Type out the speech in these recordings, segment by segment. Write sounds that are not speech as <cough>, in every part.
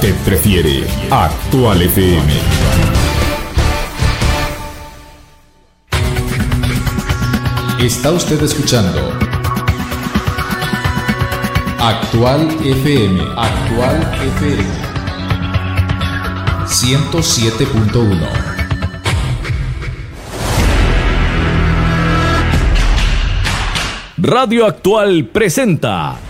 Usted prefiere Actual FM. Está usted escuchando Actual FM. Actual FM. 107.1. Radio Actual presenta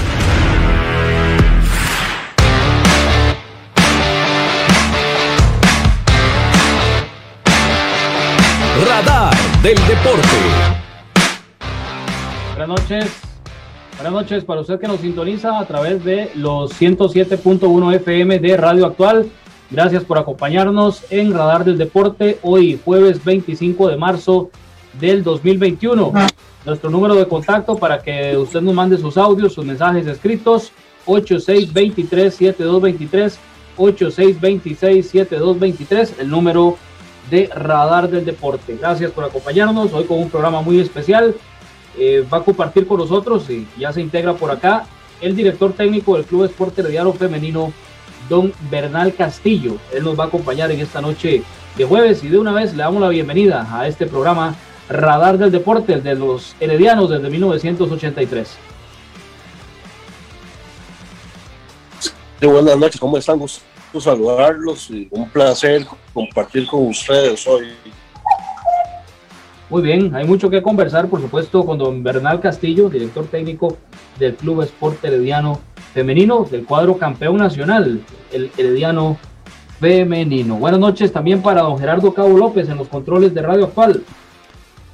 Radar del Deporte. Buenas noches. Buenas noches para usted que nos sintoniza a través de los 107.1 FM de Radio Actual. Gracias por acompañarnos en Radar del Deporte hoy jueves 25 de marzo del 2021. Nuestro número de contacto para que usted nos mande sus audios, sus mensajes escritos 8623-7223, 8626-7223, el número de Radar del Deporte. Gracias por acompañarnos hoy con un programa muy especial. Eh, va a compartir con nosotros y ya se integra por acá el director técnico del Club Esporte Herediano Femenino, don Bernal Castillo. Él nos va a acompañar en esta noche de jueves y de una vez le damos la bienvenida a este programa Radar del Deporte, de los Heredianos desde 1983. Sí, buenas noches, ¿cómo están? Saludarlos y un placer compartir con ustedes hoy. Muy bien, hay mucho que conversar, por supuesto, con don Bernal Castillo, director técnico del Club Esporte Herediano Femenino, del cuadro campeón nacional, el Herediano Femenino. Buenas noches también para don Gerardo Cabo López en los controles de Radio Actual.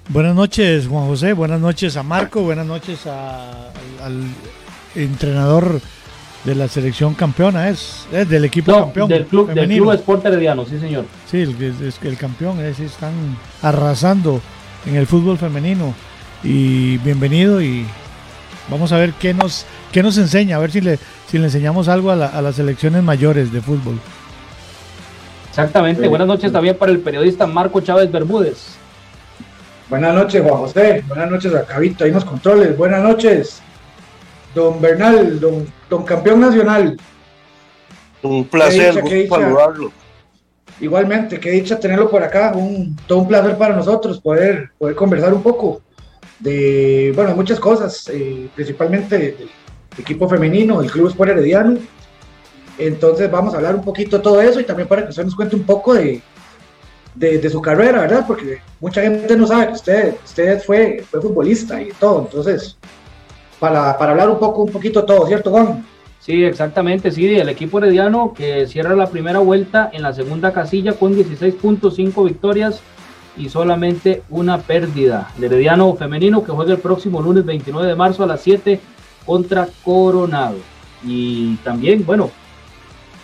Buenas noches, Juan José. Buenas noches a Marco. Buenas noches a- al, al entrenador de la selección campeona. Es, es del equipo No, campeón. del club, del club Esporte Herediano, sí señor. Sí, el, es, el campeón. Es, están arrasando en el fútbol femenino. Y bienvenido. Y vamos a ver qué nos, qué nos enseña. A ver si le, si le enseñamos algo a, la- a las selecciones mayores de fútbol. Exactamente. Sí. Buenas noches también para el periodista Marco Chávez Bermúdez. Buenas noches, Juan José. Buenas noches a Cabito, ahí en los controles. Buenas noches, don Bernal, don, don campeón nacional. Un placer dicha, dicha. saludarlo. Igualmente, qué dicha tenerlo por acá. Un, todo un placer para nosotros poder, poder conversar un poco de, bueno, muchas cosas, eh, principalmente de- del equipo femenino, del Club Sport Herediano. Entonces vamos a hablar un poquito de todo eso y también para que usted nos cuente un poco de, de, de su carrera, ¿verdad? Porque mucha gente no sabe que usted, usted fue, fue futbolista y todo. Entonces, para, para hablar un poco, un poquito todo, ¿cierto, Juan? Sí, exactamente, sí, el equipo herediano que cierra la primera vuelta en la segunda casilla con 16.5 victorias y solamente una pérdida. El herediano femenino que juega el próximo lunes 29 de marzo a las 7 contra Coronado. Y también, bueno,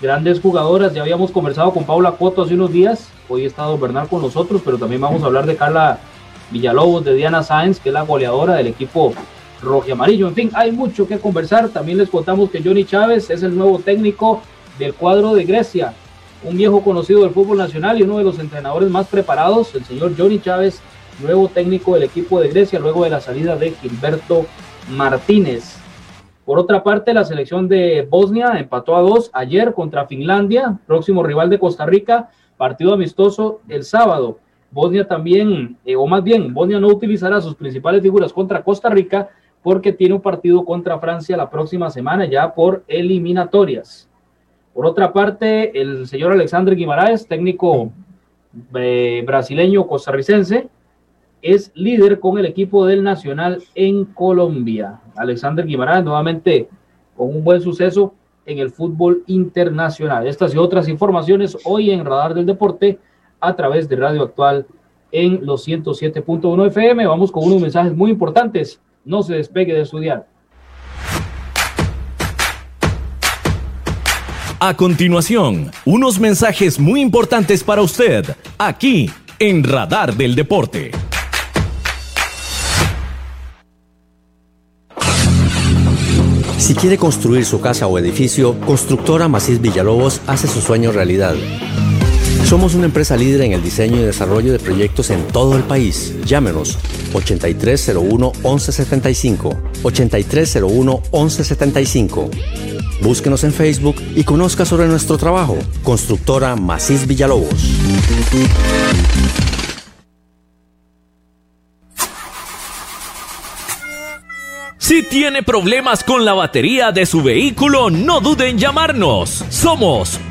grandes jugadoras, ya habíamos conversado con Paula Coto hace unos días, hoy está Don Bernal con nosotros, pero también vamos a hablar de Carla Villalobos, de Diana Sáenz, que es la goleadora del equipo rojo y amarillo. En fin, hay mucho que conversar. También les contamos que Johnny Chávez es el nuevo técnico del cuadro de Grecia, un viejo conocido del fútbol nacional y uno de los entrenadores más preparados, el señor Johnny Chávez, nuevo técnico del equipo de Grecia luego de la salida de Gilberto Martínez. Por otra parte, la selección de Bosnia empató a dos ayer contra Finlandia, próximo rival de Costa Rica, partido amistoso el sábado. Bosnia también, eh, o más bien, Bosnia no utilizará sus principales figuras contra Costa Rica porque tiene un partido contra Francia la próxima semana ya por eliminatorias. Por otra parte, el señor Alexander Guimaraes, técnico eh, brasileño costarricense, es líder con el equipo del Nacional en Colombia. Alexander Guimaraes nuevamente con un buen suceso en el fútbol internacional. Estas y otras informaciones hoy en Radar del Deporte a través de Radio Actual en los 107.1 FM. Vamos con unos mensajes muy importantes. No se despegue de su dial. A continuación, unos mensajes muy importantes para usted, aquí en Radar del Deporte. Si quiere construir su casa o edificio, Constructora Macís Villalobos hace su sueño realidad. Somos una empresa líder en el diseño y desarrollo de proyectos en todo el país. Llámenos 8301-1175. 8301-1175. Búsquenos en Facebook y conozca sobre nuestro trabajo. Constructora Macís Villalobos. Si tiene problemas con la batería de su vehículo, no duden en llamarnos. Somos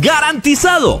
¡Garantizado!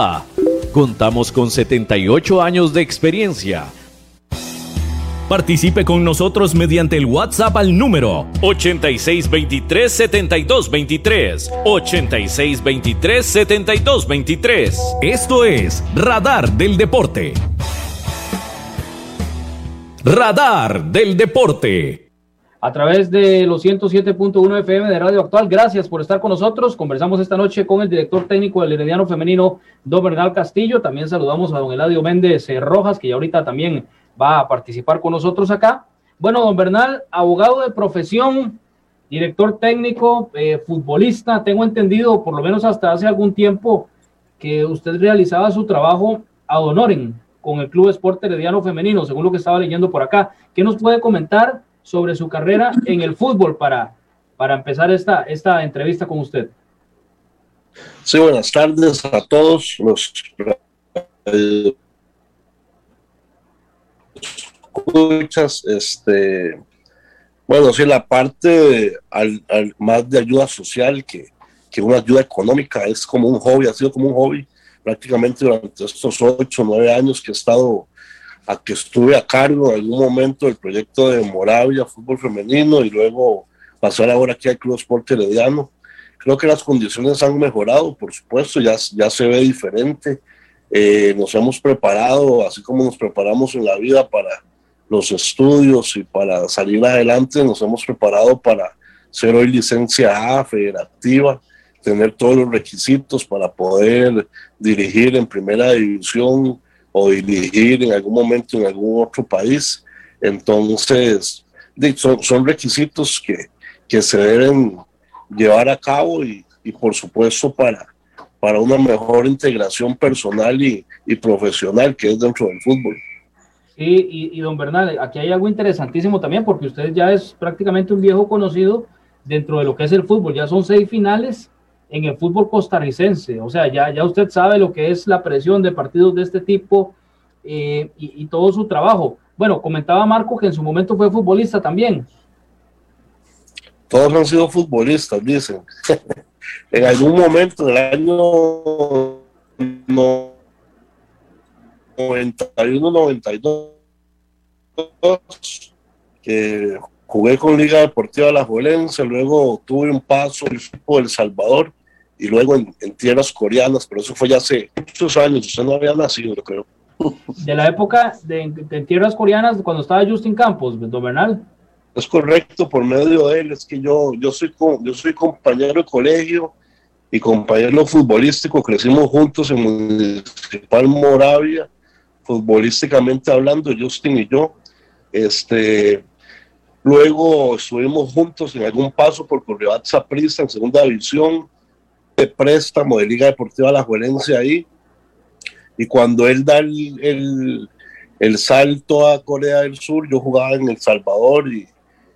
Contamos con 78 años de experiencia. Participe con nosotros mediante el WhatsApp al número 8623-7223. 8623-7223. Esto es Radar del Deporte. Radar del Deporte a través de los 107.1 FM de Radio Actual. Gracias por estar con nosotros. Conversamos esta noche con el director técnico del Herediano Femenino, don Bernal Castillo. También saludamos a don Eladio Méndez Rojas, que ya ahorita también va a participar con nosotros acá. Bueno, don Bernal, abogado de profesión, director técnico, eh, futbolista, tengo entendido, por lo menos hasta hace algún tiempo, que usted realizaba su trabajo a honoren con el Club Esporte Herediano Femenino, según lo que estaba leyendo por acá. ¿Qué nos puede comentar sobre su carrera en el fútbol para, para empezar esta, esta entrevista con usted. Sí, buenas tardes a todos los escuchas. Este, bueno, sí, la parte al, más de ayuda social que, que una ayuda económica es como un hobby, ha sido como un hobby prácticamente durante estos ocho, nueve años que he estado a que estuve a cargo en algún momento del proyecto de Moravia, fútbol femenino, y luego pasar ahora aquí al Club Sport Herediano. Creo que las condiciones han mejorado, por supuesto, ya, ya se ve diferente. eh, nos hemos preparado, así como nos preparamos en la vida para los estudios y para salir adelante, nos hemos preparado para ser hoy licencia A, federativa, tener todos los requisitos para poder dirigir en primera división o dirigir en algún momento en algún otro país. Entonces, son, requisitos que, que se deben llevar a cabo y, y por supuesto para, para una mejor integración personal y, y, profesional que es dentro del fútbol. Sí, y, y, don Bernal, aquí hay algo interesantísimo también porque usted ya es prácticamente un viejo conocido dentro de lo que es el fútbol, ya son seis finales en el fútbol costarricense, o sea, ya, ya usted sabe lo que es la presión de partidos de este tipo eh, y, todo su trabajo. Bueno, comentaba Marco que en su momento fue futbolista también. Todos han sido futbolistas, dicen. <laughs> en algún momento del año 91-92, que jugué con Liga Deportiva La Juelense, luego tuve un paso en El Salvador y luego en, en, tierras coreanas, pero eso fue ya hace muchos años, usted no había nacido, yo creo. <laughs> De la época de, de tierras coreanas, cuando estaba Justin Campos, don Bernal. Es correcto, por medio de él, es que yo, yo, soy, yo soy compañero de colegio y compañero futbolístico, crecimos juntos en Municipal Moravia, futbolísticamente hablando, Justin y yo. Este, luego estuvimos juntos en algún paso por Correbat Saprissa en segunda división, de préstamo de Liga Deportiva La Juelense ahí. Y cuando él da el, el, el, salto a Corea del Sur, yo jugaba en El Salvador y,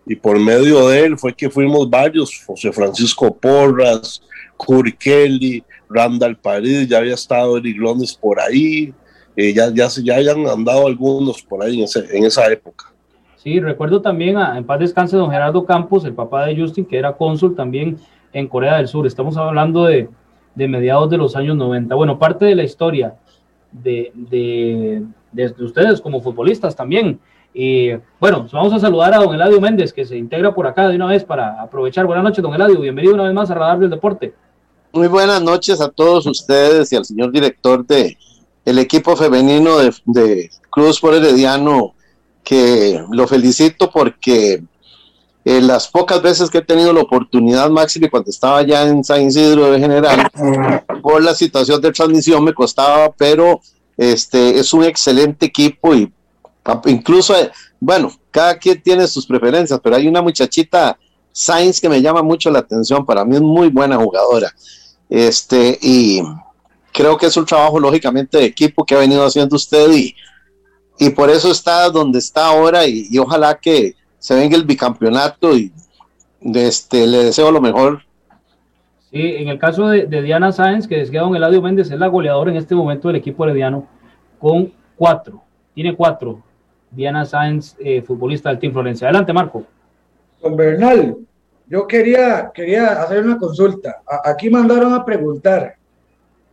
y por medio de él fue que fuimos varios, José Francisco Porras, Curi Kelly, Randall París, ya había estado Eric Lones por ahí, eh, ya, ya, ya hayan andado algunos por ahí en, ese, en esa época. Sí, recuerdo también a, en paz descanse don Gerardo Campos, el papá de Justin, que era cónsul también en Corea del Sur. Estamos hablando de, de mediados de los años 90. Bueno, parte de la historia de, de, de ustedes como futbolistas también. Y bueno, vamos a saludar a don Eladio Méndez, que se integra por acá de una vez para aprovechar. Buenas noches, don Eladio. Bienvenido una vez más a Radar del Deporte. Muy buenas noches a todos ustedes y al señor director de el equipo femenino de, de Cruz por Herediano, que lo felicito porque eh, las pocas veces que he tenido la oportunidad, Máximo, cuando estaba ya en San Isidro de General, por la situación de transmisión me costaba, pero este es un excelente equipo y incluso, bueno, cada quien tiene sus preferencias, pero hay una muchachita Sainz que me llama mucho la atención, para mí es muy buena jugadora. Este, y creo que es un trabajo lógicamente de equipo que ha venido haciendo usted y, y por eso está donde está ahora y ojalá que se venga el bicampeonato y de este, le deseo lo mejor. Sí, en el caso de, de Diana Sáenz, que decía don Eladio Méndez, es la goleadora en este momento del equipo herediano con cuatro, tiene cuatro. Diana Sáenz, eh, futbolista del Team Florencia. Adelante, Marco. Don Bernal, yo quería, quería hacer una consulta. A, aquí mandaron a preguntar.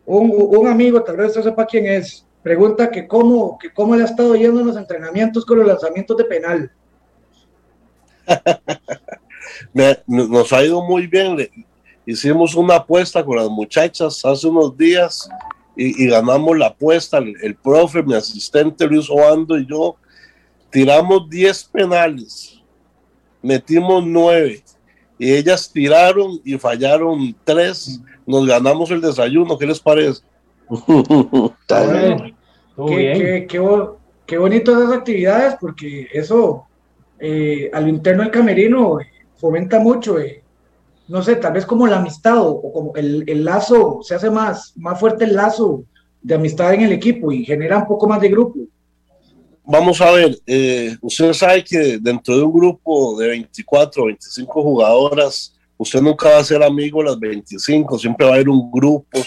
Un, un, amigo, tal vez usted sepa quién es, pregunta que cómo, que cómo le ha estado yendo en los entrenamientos con los lanzamientos de penal. <laughs> Me, nos ha ido muy bien. Hicimos una apuesta con las muchachas hace unos días y, y ganamos la apuesta. El, el, profe, mi asistente Luis Obando y yo tiramos 10 penales, metimos 9 y ellas tiraron y fallaron 3. Nos ganamos el desayuno. ¿Qué les parece? <laughs> qué, qué, qué, qué bonito esas actividades porque eso eh, a lo interno del camerino eh, fomenta mucho, eh, no sé, tal vez como la amistad o, o, como el, el, lazo, se hace más, más fuerte el lazo de amistad en el equipo y genera un poco más de grupo. Vamos a ver, eh, usted sabe que dentro de un grupo de 24 o 25 jugadoras, usted nunca va a ser amigo las 25, siempre va a haber un grupo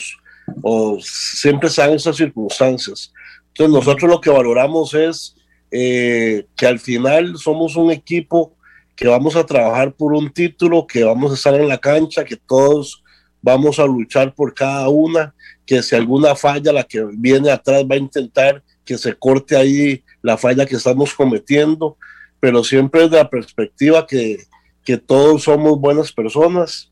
o siempre están esas circunstancias. Entonces nosotros lo que valoramos es eh, que al final somos un equipo que vamos a trabajar por un título, que vamos a estar en la cancha, que todos vamos a luchar por cada una, que si alguna falla, la que viene atrás va a intentar que se corte ahí la falla que estamos cometiendo, pero siempre desde la perspectiva que, que todos somos buenas personas,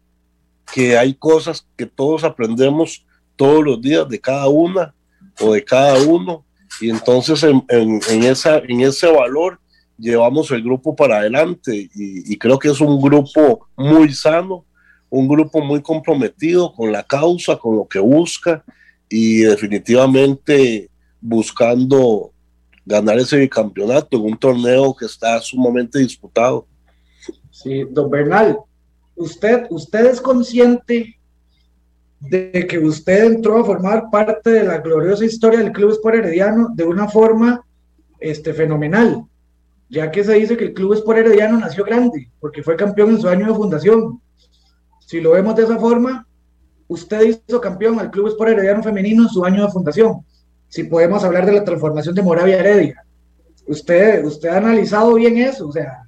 que hay cosas que todos aprendemos todos los días de cada una, o de cada uno. Y entonces en, en, esa, en ese valor llevamos el grupo para adelante y, y, creo que es un grupo muy sano, un grupo muy comprometido con la causa, con lo que busca y definitivamente buscando ganar ese bicampeonato en un torneo que está sumamente disputado. Sí, don Bernal, usted, usted es consciente de que usted entró a formar parte de la gloriosa historia del Club Sport Herediano de una forma este, fenomenal, ya que se dice que el Club Sport Herediano nació grande, porque fue campeón en su año de fundación. Si lo vemos de esa forma, usted hizo campeón al Club Sport Herediano Femenino en su año de fundación. Si podemos hablar de la transformación de Moravia Heredia. Usted, usted ha analizado bien eso, o sea,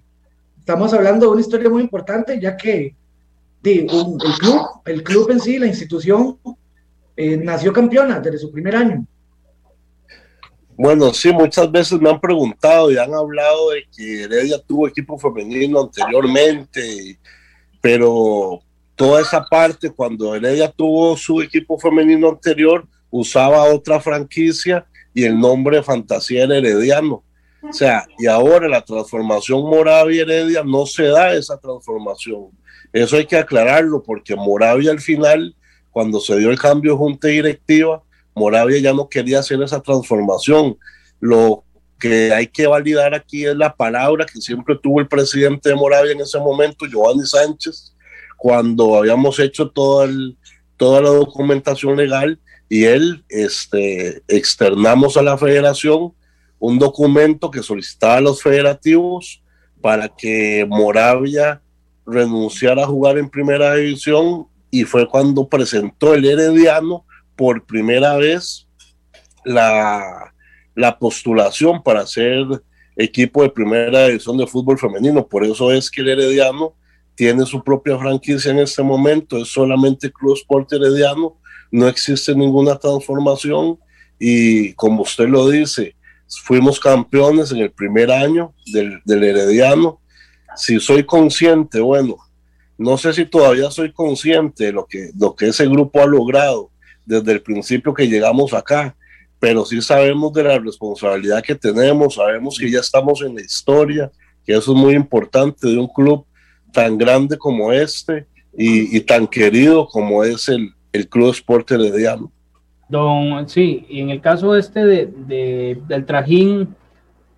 estamos hablando de una historia muy importante, ya que el, club, el club en sí, la institución, eh, nació campeona desde su primer año. Bueno, sí, muchas veces me han preguntado y han hablado de que Heredia tuvo equipo femenino anteriormente, pero toda esa parte, cuando Heredia tuvo su equipo femenino anterior, usaba otra franquicia y el nombre Fantasía Herediano. O sea, y ahora la transformación Moravia Heredia no se da esa transformación. Eso hay que aclararlo porque Moravia al final, cuando se dio el cambio de junta directiva, Moravia ya no quería hacer esa transformación. Lo que hay que validar aquí es la palabra que siempre tuvo el presidente de Moravia en ese momento, Giovanni Sánchez, cuando habíamos hecho toda, toda la documentación legal y él este, externamos a la federación un documento que solicitaba a los federativos para que Moravia renunciara a jugar en primera división y fue cuando presentó el Herediano por primera vez la, la postulación para ser equipo de primera división de fútbol femenino. Por eso es que el Herediano tiene su propia franquicia en este momento, es solamente Club Sport Herediano, no existe ninguna transformación y como usted lo dice, fuimos campeones en el primer año del, del Herediano. Si soy consciente, bueno, no sé si todavía soy consciente de lo que, lo que ese grupo ha logrado desde el principio que llegamos acá, pero sí sabemos de la responsabilidad que tenemos, sabemos que ya estamos en la historia, que eso es muy importante de un club tan grande como este y, tan querido como es el, el Club Sport Herediano. Don, sí, y en el caso este de, del trajín,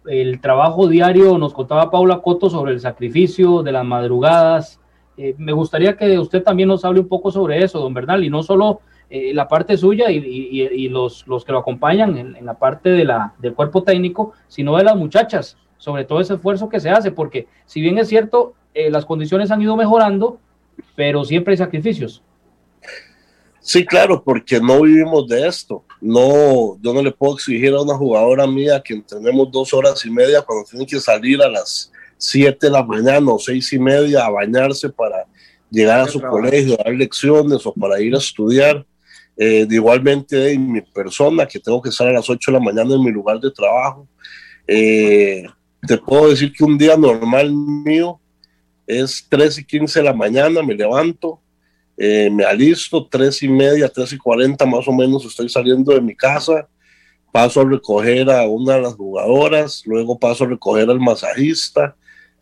el trabajo diario, nos contaba Paula Coto sobre el sacrificio de las madrugadas. Eh, me gustaría que usted también nos hable un poco sobre eso, don Bernal, y no solo eh, la parte suya y, los, los, que lo acompañan en, la parte de la, del cuerpo técnico, sino de las muchachas, sobre todo ese esfuerzo que se hace, porque si bien es cierto, eh, las condiciones han ido mejorando, pero siempre hay sacrificios. Sí, claro, porque no vivimos de esto. No, yo no le puedo exigir a una jugadora mía que tenemos dos horas y media cuando tienen que salir a las siete de la mañana o seis y media a bañarse para llegar a su colegio, a dar lecciones o para ir a estudiar. Eh, igualmente en mi persona, que tengo que estar a las ocho de la mañana en mi lugar de trabajo. Eh, te puedo decir que un día normal mío es tres y quince de la mañana, me levanto, eh, me alisto, tres y media, tres y cuarenta más o menos estoy saliendo de mi casa, paso a recoger a una de las jugadoras, luego paso a recoger al masajista,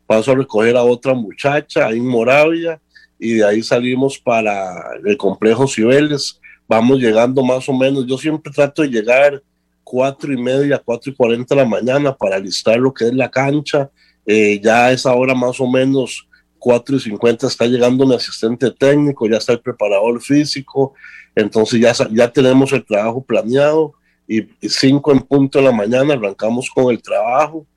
paso a recoger a otra muchacha ahí en Moravia y de ahí salimos para el complejo Cibeles, vamos llegando más o menos, yo siempre trato de llegar cuatro y media, cuatro y cuarenta de la mañana para alistar lo que es la cancha, eh, ya a esa hora más o menos 4 y 50 está llegando mi asistente técnico, ya está el preparador físico, entonces ya, ya tenemos el trabajo planeado y 5 en punto de la mañana arrancamos con el trabajo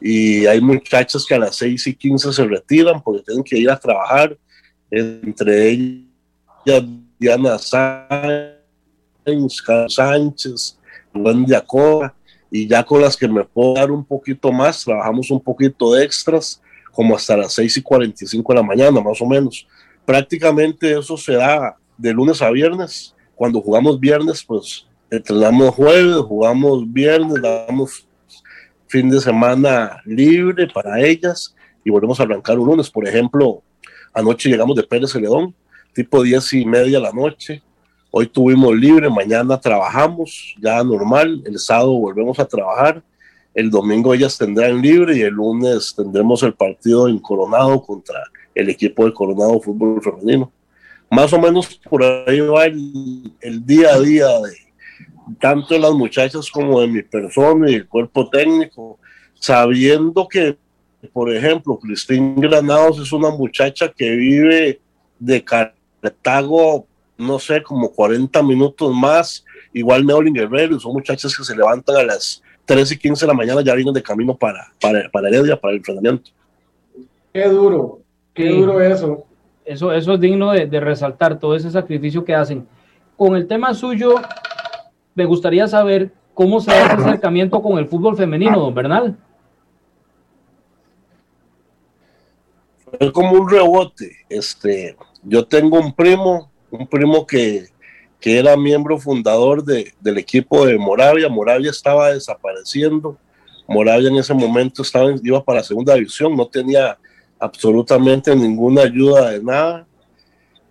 y hay muchachas que a las 6 y 15 se retiran porque tienen que ir a trabajar, entre ellas Diana Sánchez, Sánchez, Juan Diacoba, y ya con las que me puedo dar un poquito más, trabajamos un poquito de extras como hasta las 6 y 45 de la mañana, más o menos. Prácticamente eso se da de lunes a viernes. Cuando jugamos viernes, pues entrenamos jueves, jugamos viernes, damos fin de semana libre para ellas y volvemos a arrancar un lunes. Por ejemplo, anoche llegamos de Pérez Celedón, tipo 10 y media de la noche. Hoy tuvimos libre, mañana trabajamos, ya normal, el sábado volvemos a trabajar, el domingo ellas tendrán libre y el lunes tendremos el partido en Coronado contra el equipo de Coronado Fútbol Femenino. Más o menos por ahí va el, día a día de tanto de las muchachas como de mi persona y el cuerpo técnico, sabiendo que, por ejemplo, Cristín Granados es una muchacha que vive de Cartago, no sé, como 40 minutos más, igual Meolin Guerrero, son muchachas que se levantan a las 3 y 15 de la mañana, ya vienen de camino para, para, para Heredia, para el entrenamiento. Qué duro, qué duro eso. Eso, eso es digno de, de resaltar, todo ese sacrificio que hacen. Con el tema suyo, me gustaría saber cómo se da ese acercamiento con el fútbol femenino, don Bernal. Fue como un rebote. Este, yo tengo un primo, un primo que, que era miembro fundador de, del equipo de Moravia. Moravia estaba desapareciendo. Moravia en ese momento estaba, iba para la segunda división, no tenía absolutamente ninguna ayuda de nada.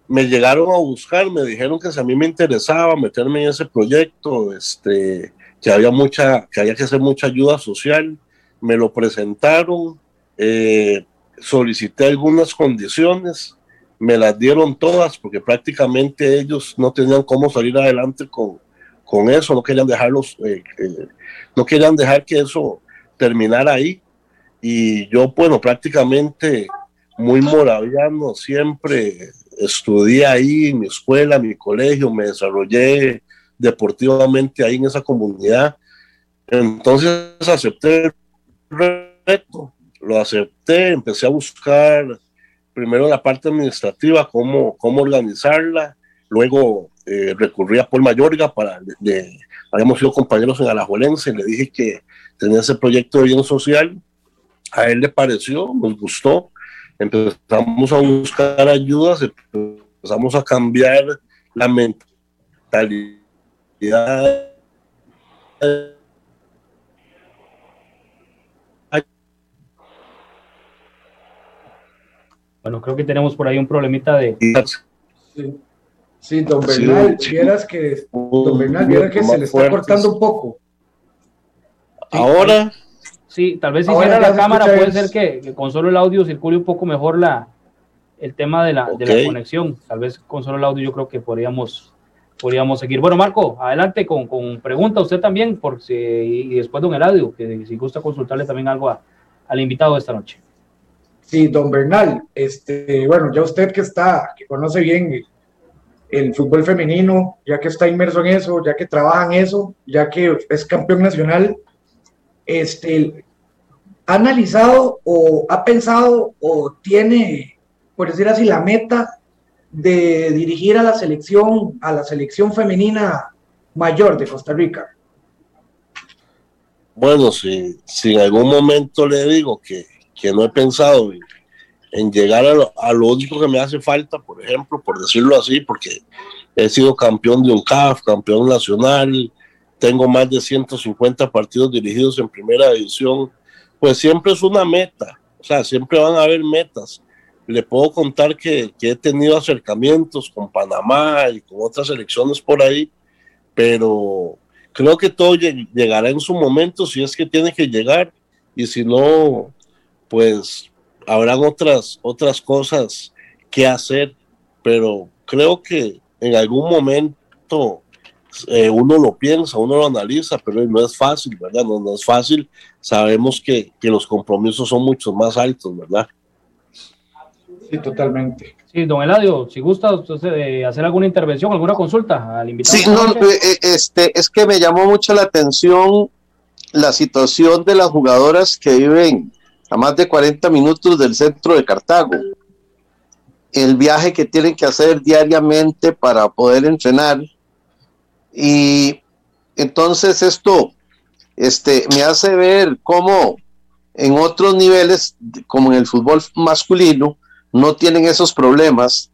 Me llegaron a buscar, me dijeron que si a mí me interesaba meterme en ese proyecto, este, que había mucha, que había que hacer mucha ayuda social. Me lo presentaron, eh, solicité algunas condiciones, me las dieron todas porque prácticamente ellos no tenían cómo salir adelante con, con eso, no querían dejarlos, eh, eh, no querían dejar que eso terminara ahí. Y yo, bueno, prácticamente muy moraviano, siempre estudié ahí en mi escuela, mi colegio, me desarrollé deportivamente ahí en esa comunidad. Entonces acepté el reto, lo acepté, empecé a buscar primero la parte administrativa, cómo, cómo organizarla, luego eh, recurrí a Paul Mayorga para, habíamos sido compañeros en Alajuelense, le dije que tenía ese proyecto de bien social, a él le pareció, nos gustó, empezamos a buscar ayudas, empezamos a cambiar la mentalidad. Bueno, creo que tenemos por ahí un problemita de... Sí, don Bernal, vieras que, don Bernal, vieras que se le está cortando un poco. Ahora... Sí, tal vez si fuera la cámara puede ser que, con solo el audio circule un poco mejor la, el tema de la, de la conexión. Tal vez con solo el audio yo creo que podríamos, podríamos seguir. Bueno, Marco, adelante con, con pregunta usted también, por si, y después don Eladio, que si gusta consultarle también algo al invitado de esta noche. Sí, don Bernal, este, bueno, ya usted que está, que conoce bien el fútbol femenino, ya que está inmerso en eso, ya que trabaja en eso, ya que es campeón nacional, este, ha analizado o ha pensado o tiene, por decir así, la meta de dirigir a la selección, a la selección femenina mayor de Costa Rica? Bueno, si, si en algún momento le digo que, que no he pensado en, llegar a lo, a lo, único que me hace falta, por ejemplo, por decirlo así, porque he sido campeón de un CAF, campeón nacional, tengo más de 150 partidos dirigidos en primera división, pues siempre es una meta, o sea, siempre van a haber metas. Le puedo contar que, que he tenido acercamientos con Panamá y con otras elecciones por ahí, pero creo que todo llegará en su momento si es que tiene que llegar y si no, pues habrán otras, otras cosas que hacer, pero creo que en algún momento eh, uno lo piensa, uno lo analiza, pero no es fácil, ¿verdad? No, no es fácil. Sabemos que, que, los compromisos son mucho más altos, ¿verdad? Sí, totalmente. Sí, don Eladio, si gusta usted, eh, hacer alguna intervención, alguna consulta al invitado. Sí, no, eh, este, es que me llamó mucho la atención la situación de las jugadoras que viven a más de 40 minutos del centro de Cartago. El viaje que tienen que hacer diariamente para poder entrenar y entonces esto este, me hace ver cómo en otros niveles, como en el fútbol masculino, no tienen esos problemas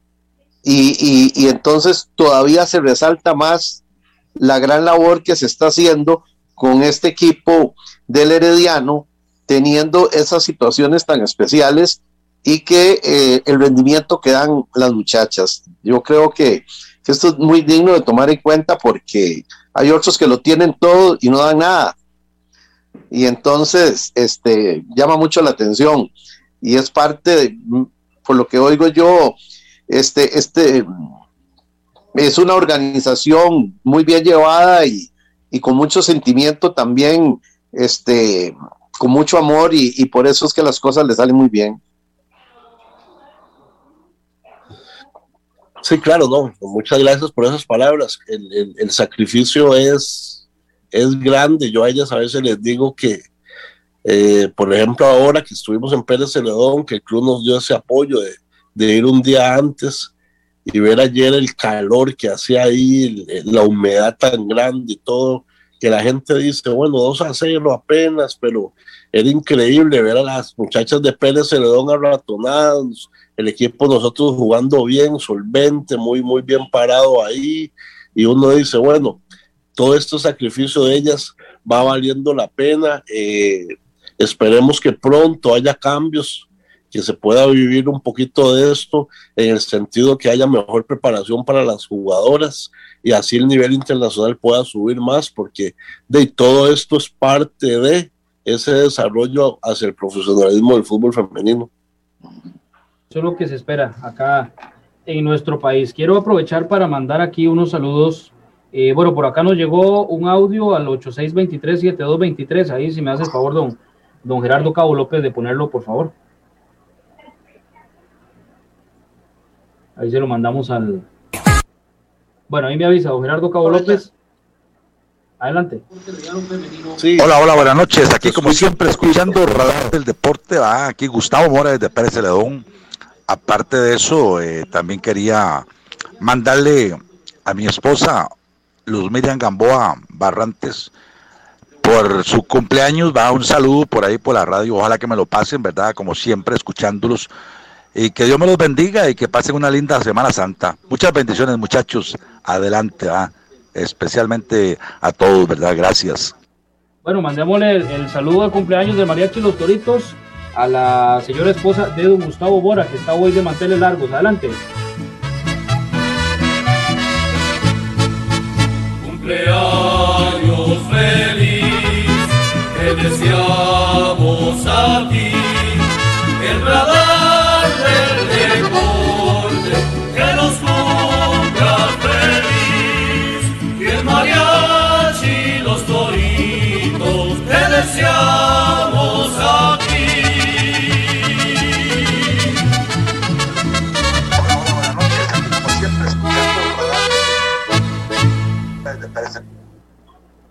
y, y, entonces todavía se resalta más la gran labor que se está haciendo con este equipo del Herediano, teniendo esas situaciones tan especiales y que eh, el rendimiento que dan las muchachas. Yo creo que, esto es muy digno de tomar en cuenta porque hay otros que lo tienen todo y no dan nada. Y entonces, este, llama mucho la atención y es parte, de, por lo que oigo yo, este, este, es una organización muy bien llevada y, y con mucho sentimiento también, este, con mucho amor y, y por eso es que las cosas le salen muy bien. Sí, claro, no. Muchas gracias por esas palabras. El, el, sacrificio es, es grande. Yo a ellas a veces les digo que, eh, por ejemplo, ahora que estuvimos en Pérez Celedón, que el club nos dio ese apoyo de, de ir un día antes y ver ayer el calor que hacía ahí, la humedad tan grande y todo, que la gente dice, bueno, dos a cero apenas, pero era increíble ver a las muchachas de Pérez Celedón arratonadas, el equipo nosotros jugando bien, solvente, muy, muy bien parado ahí, y uno dice, bueno, todo este sacrificio de ellas va valiendo la pena, eh, esperemos que pronto haya cambios, que se pueda vivir un poquito de esto en el sentido que haya mejor preparación para las jugadoras y así el nivel internacional pueda subir más, porque de todo esto es parte de ese desarrollo hacia el profesionalismo del fútbol femenino. Eso es lo que se espera acá en nuestro país. Quiero aprovechar para mandar aquí unos saludos. Eh, bueno, por acá nos llegó un audio al 8623-7223. Ahí, si me hace el favor, don, don Gerardo Cabo López, de ponerlo, por favor. Ahí se lo mandamos al. Bueno, ahí me avisa, don Gerardo Cabo López. Adelante. Sí. Hola, hola, buenas noches. Aquí, como siempre, escuchando Radar del Deporte. ¿va? Aquí Gustavo Mora desde Pérez Celedón. Aparte de eso, eh, también quería mandarle a mi esposa, Luz Miriam Gamboa Barrantes, por su cumpleaños. Va un saludo por ahí por la radio. Ojalá que me lo pasen, ¿verdad? Como siempre, escuchándolos. Y que Dios me los bendiga y que pasen una linda Semana Santa. Muchas bendiciones, muchachos. Adelante, ¿va? Especialmente a todos, ¿verdad? Gracias. Bueno, mandémosle el, el saludo de cumpleaños de Mariachi Los Toritos a la señora esposa de don Gustavo Bora, que está hoy de manteles largos. Adelante. Cumpleaños feliz, te deseamos a ti, el radar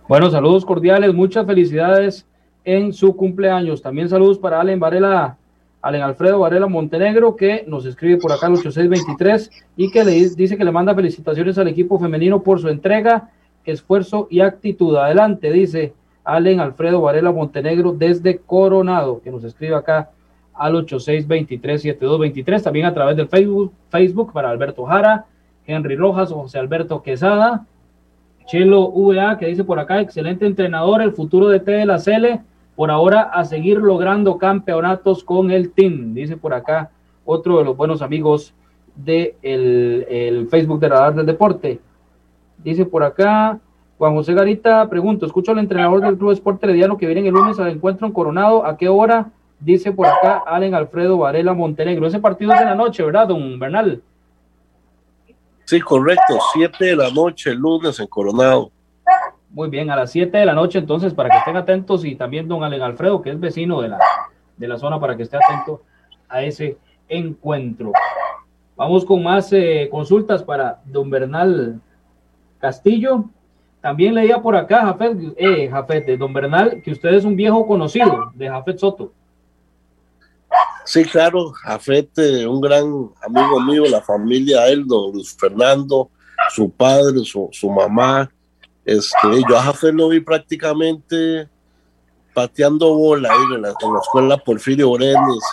Bueno, saludos cordiales, muchas felicidades en su cumpleaños. También saludos para Allen Varela, Allen Alfredo Varela Montenegro, que nos escribe por acá al 8623 y que le dice que le manda felicitaciones al equipo femenino por su entrega, esfuerzo y actitud. Adelante, dice Allen Alfredo Varela Montenegro desde Coronado, que nos escribe acá al 8623-7223, también a través del Facebook, Facebook para Alberto Jara, Henry Rojas, José Alberto Quesada, Chelo VA, que dice por acá, excelente entrenador, el futuro de T de la Cele, por ahora a seguir logrando campeonatos con el team, dice por acá otro de los buenos amigos de el, el Facebook de Radar del Deporte. Dice por acá, Juan José Garita, pregunto, escucho al entrenador del Club Esporte Herediano que viene el lunes al encuentro en Coronado, ¿a qué hora? Dice por acá Allen Alfredo Varela Montenegro. Ese partido es de la noche, ¿verdad, don Bernal? Sí, correcto, 7 de la noche, lunes en Coronado. Muy bien, a las 7 de la noche, entonces, para que estén atentos, y también don Alfredo, que es vecino de la, de la zona, para que esté atento a ese encuentro. Vamos con más eh, consultas para don Bernal Castillo. También leía por acá, Jafet, eh, Jafet, de don Bernal, que usted es un viejo conocido de Jafet Soto. Sí, claro, Jafete, un gran amigo mío, la familia él, don Luis Fernando, su padre, su, su mamá. Este, yo a Jafet lo vi prácticamente pateando bola ahí en la, escuela Porfirio Orenes.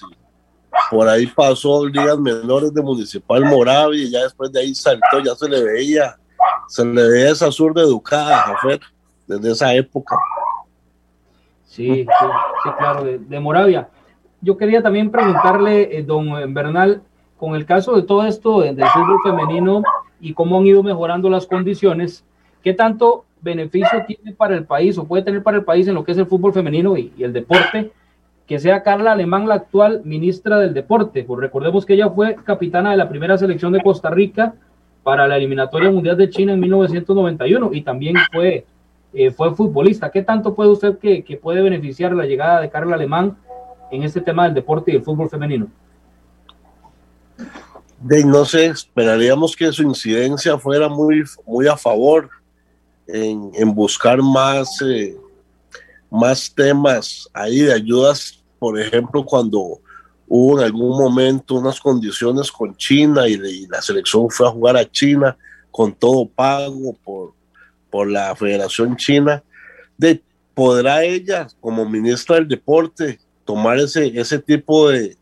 Por ahí pasó ligas menores de Municipal Moravia y ya después de ahí saltó, ya se le veía, se le veía esa zurda educada a Jafet desde esa época. Sí, sí, claro, de Moravia. Yo quería también preguntarle, eh, don Bernal, con el caso de todo esto del fútbol femenino y cómo han ido mejorando las condiciones, ¿qué tanto beneficio tiene para el país o puede tener para el país en lo que es el fútbol femenino y, el deporte? Que sea Carla Alemán la actual ministra del deporte. Pues recordemos que ella fue capitana de la primera selección de Costa Rica para la eliminatoria mundial de China en 1991 y también fue, eh, fue futbolista. ¿Qué tanto puede usted que, que puede beneficiar la llegada de Carla Alemán en este tema del deporte y el fútbol femenino? De, no sé, esperaríamos que su incidencia fuera muy, muy a favor en, en buscar más, eh, más temas ahí de ayudas, por ejemplo, cuando hubo en algún momento unas condiciones con China y, la selección fue a jugar a China con todo pago por, por la Federación China, de, ¿podrá ella como ministra del deporte tomar ese, ese tipo de,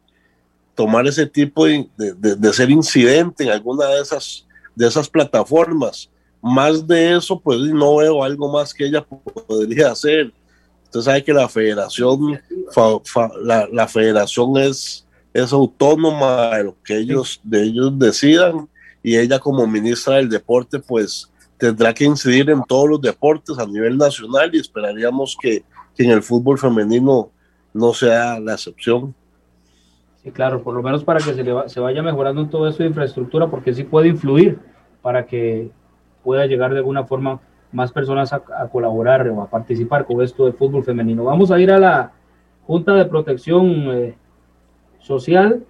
tomar ese tipo de, de, ser incidente en alguna de esas, de esas plataformas. Más de eso, pues no veo algo más que ella podría hacer. Usted sabe que la federación, la, la, federación es, es autónoma de lo que ellos, de ellos decidan y ella como ministra del deporte, pues tendrá que incidir en todos los deportes a nivel nacional y esperaríamos que, que en el fútbol femenino no sea la excepción. Sí, claro, por lo menos para que se, le se vaya mejorando en todo eso de infraestructura, porque sí puede influir para que pueda llegar de alguna forma más personas a, colaborar o a participar con esto de fútbol femenino. Vamos a ir a la Junta de Protección eh, Social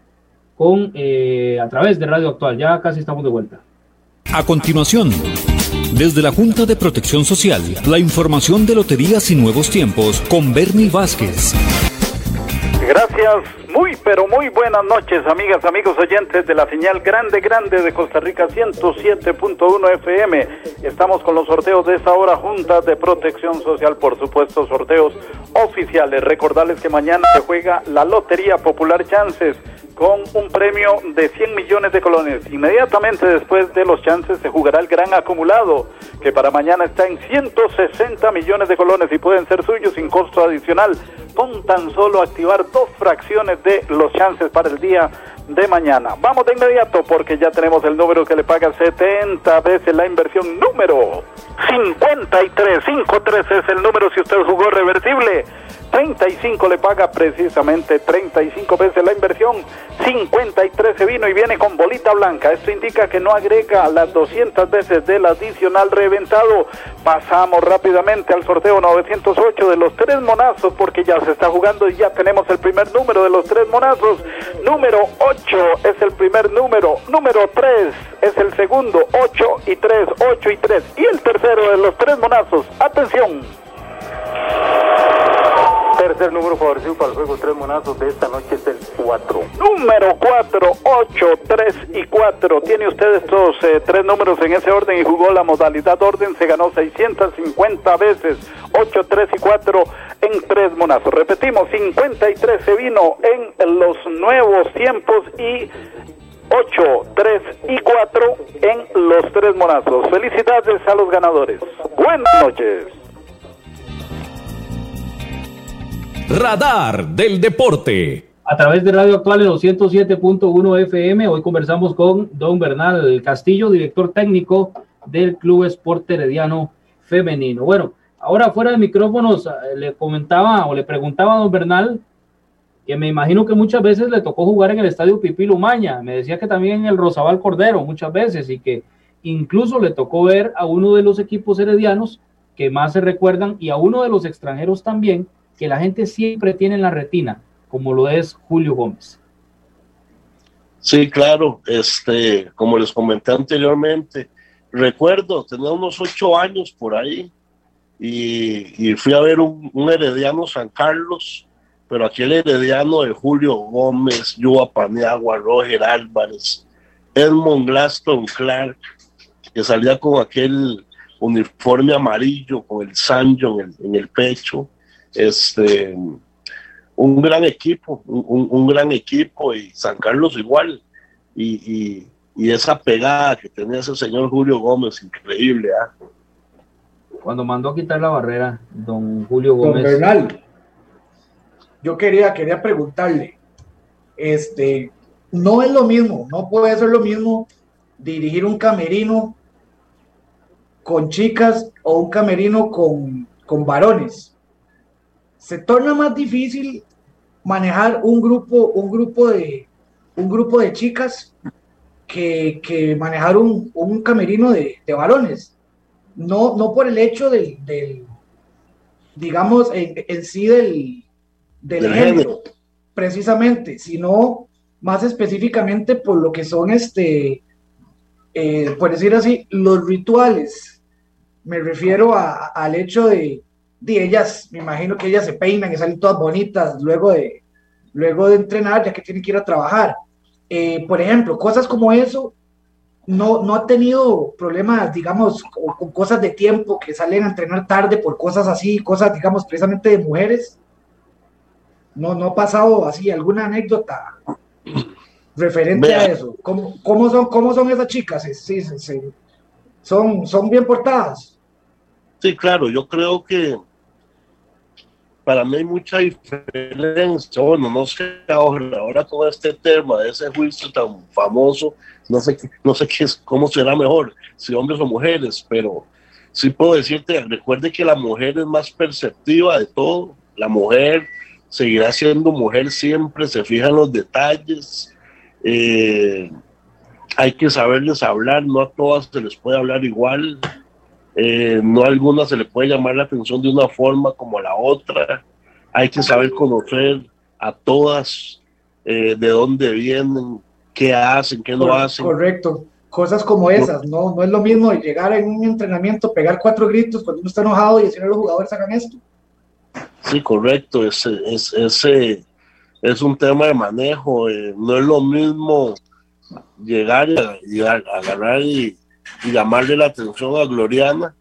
con eh, a través de Radio Actual. Ya casi estamos de vuelta. A continuación, desde la Junta de Protección Social, la información de loterías y nuevos tiempos con Bernie Vázquez. Gracias, muy pero muy buenas noches, amigas, amigos oyentes de la señal grande, grande de Costa Rica 107.1 FM. Estamos con los sorteos de esta hora, Junta de Protección Social, por supuesto, sorteos oficiales. Recordarles que mañana se juega la Lotería Popular Chances con un premio de 100 millones de colones. Inmediatamente después de los chances se jugará el gran acumulado, que para mañana está en 160 millones de colones y pueden ser suyos sin costo adicional, con tan solo activar fracciones de los chances para el día de mañana. Vamos de inmediato porque ya tenemos el número que le paga 70 veces la inversión número 53. 53 es el número si usted jugó reversible. 35 le paga precisamente 35 veces la inversión, 53 se vino y viene con bolita blanca. Esto indica que no agrega las 200 veces del adicional reventado. Pasamos rápidamente al sorteo 908 de los tres monazos porque ya se está jugando y ya tenemos el primer número de los tres monazos. Número 8 es el primer número, número 3 es el segundo, 8 y 3, 8 y 3. Y el tercero de los tres monazos. Atención. Tercer número favorecido para el juego tres monazos de esta noche es el 4. Número 4, 8, 3 y 4. Tiene usted estos eh, tres números en ese orden y jugó la modalidad orden. Se ganó 650 veces. 8, 3 y 4 en tres monazos. Repetimos, 53 se vino en los nuevos tiempos y 8, 3 y 4 en los tres monazos. Felicidades a los ganadores. Buenas noches. Radar del Deporte. A través de Radio Actual en 207.1 FM, hoy conversamos con don Bernal Castillo, director técnico del Club Esporte Herediano Femenino. Bueno, ahora fuera de micrófonos, eh, le comentaba o le preguntaba a don Bernal que me imagino que muchas veces le tocó jugar en el estadio Pipí Lumaña. Me decía que también en el Rosabal Cordero muchas veces y que incluso le tocó ver a uno de los equipos heredianos que más se recuerdan y a uno de los extranjeros también que la gente siempre tiene en la retina, como lo es Julio Gómez. Sí, claro, este, como les comenté anteriormente, recuerdo, tenía unos ocho años por ahí y, fui a ver un, Herediano San Carlos, pero aquel Herediano de Julio Gómez, Yuba Paniagua, Roger Álvarez, Edmond Glaston Clark, que salía con aquel uniforme amarillo, con el Sanjo en el pecho, este, un gran equipo, un, gran equipo y San Carlos igual. Y, esa pegada que tenía ese señor Julio Gómez, increíble. ¿ah? Cuando mandó a quitar la barrera, don Julio Gómez. Don Bernal, yo quería, quería preguntarle, Este, no es lo mismo, no puede ser lo mismo dirigir un camerino con chicas o un camerino con, con varones. Se torna más difícil manejar un grupo, un grupo de, un grupo de chicas que, que manejar un, un camerino de, de, varones. No, no por el hecho del, del digamos, en, en, sí del, del, del género, precisamente, sino más específicamente por lo que son, este, eh, por decir así, los rituales. Me refiero a, al hecho de, de ellas, me imagino que ellas se peinan y salen todas bonitas luego de, luego de entrenar, ya que tienen que ir a trabajar. Eh, por ejemplo, cosas como eso, no, no ha tenido problemas, digamos, con, con, cosas de tiempo que salen a entrenar tarde por cosas así, cosas, digamos, precisamente de mujeres. No, no ha pasado así alguna anécdota referente Vea. a eso. ¿Cómo, ¿Cómo, son, ¿Cómo son esas chicas? Sí, sí, sí. Son, son bien portadas. Sí, claro, yo creo que para mí hay mucha diferencia. Bueno, no sé ahora, ahora todo este tema de ese juicio tan famoso, no sé, no sé qué es, cómo será mejor, si hombres o mujeres, pero sí puedo decirte, recuerde que la mujer es más perceptiva de todo. La mujer seguirá siendo mujer siempre, se fija en los detalles. Eh, hay que saberles hablar, no a todas se les puede hablar igual. Eh, no a alguna se le puede llamar la atención de una forma como a la otra. Hay que saber conocer a todas, eh, de dónde vienen, qué hacen, qué no hacen. Correcto. Cosas como esas, no, no es lo mismo llegar en un entrenamiento, pegar cuatro gritos cuando uno está enojado y decirle a los jugadores hagan esto. Sí, correcto. Ese, es, ese es un tema de manejo. Eh, no es lo mismo llegar y, a agarrar y, y llamarle la atención a Gloriana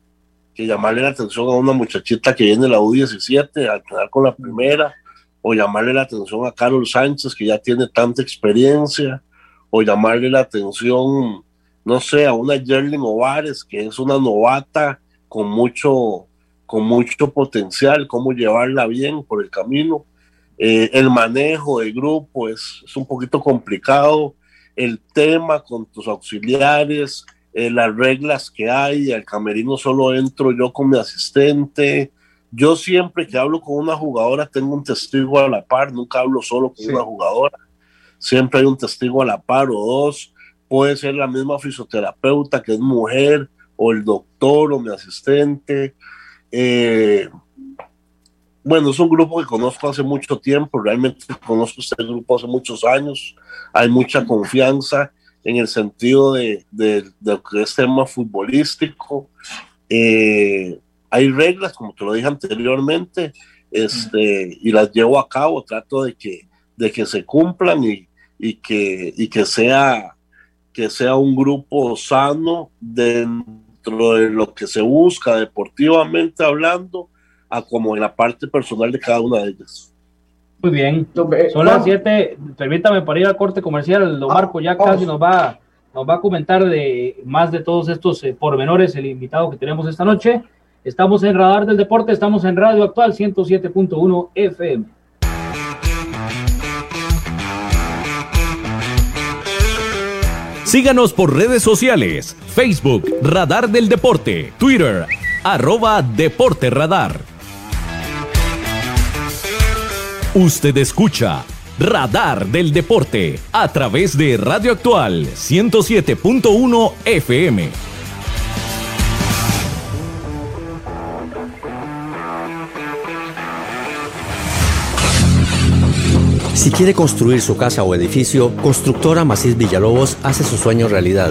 que llamarle la atención a una muchachita que viene la U17 a quedar con la primera, o llamarle la atención a Carol Sánchez que ya tiene tanta experiencia, o llamarle la atención, no sé, a una Jerlin Ovares que es una novata con mucho, con mucho potencial, cómo llevarla bien por el camino. Eh, el manejo del grupo es, es un poquito complicado, el tema con tus auxiliares, eh, las reglas que hay, al camerino solo entro yo con mi asistente. Yo siempre que hablo con una jugadora tengo un testigo a la par, nunca hablo solo con sí. una jugadora. Siempre hay un testigo a la par o dos. Puede ser la misma fisioterapeuta que es mujer, o el doctor, o mi asistente. Eh, bueno, es un grupo que conozco hace mucho tiempo, realmente conozco este grupo hace muchos años, hay mucha confianza en el sentido de, de, lo que es tema futbolístico. Eh, hay reglas, como te lo dije anteriormente, este, y las llevo a cabo, trato de que, de que se cumplan y, y, que, y que, sea, que sea un grupo sano dentro de lo que se busca deportivamente hablando, a como en la parte personal de cada una de ellas. Muy bien. Son las 7. Permítame para ir al corte comercial. Don Marco ya casi nos va, nos va a comentar de más de todos estos eh, pormenores, el invitado que tenemos esta noche. Estamos en Radar del Deporte, estamos en Radio Actual 107.1 FM. Síganos por redes sociales, Facebook, Radar del Deporte, Twitter, arroba Deporte Radar. Usted escucha Radar del Deporte a través de Radio Actual 107.1 FM. Si quiere construir su casa o edificio, Constructora Macís Villalobos hace su sueño realidad.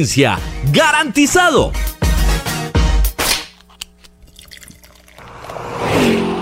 ¡Garantizado!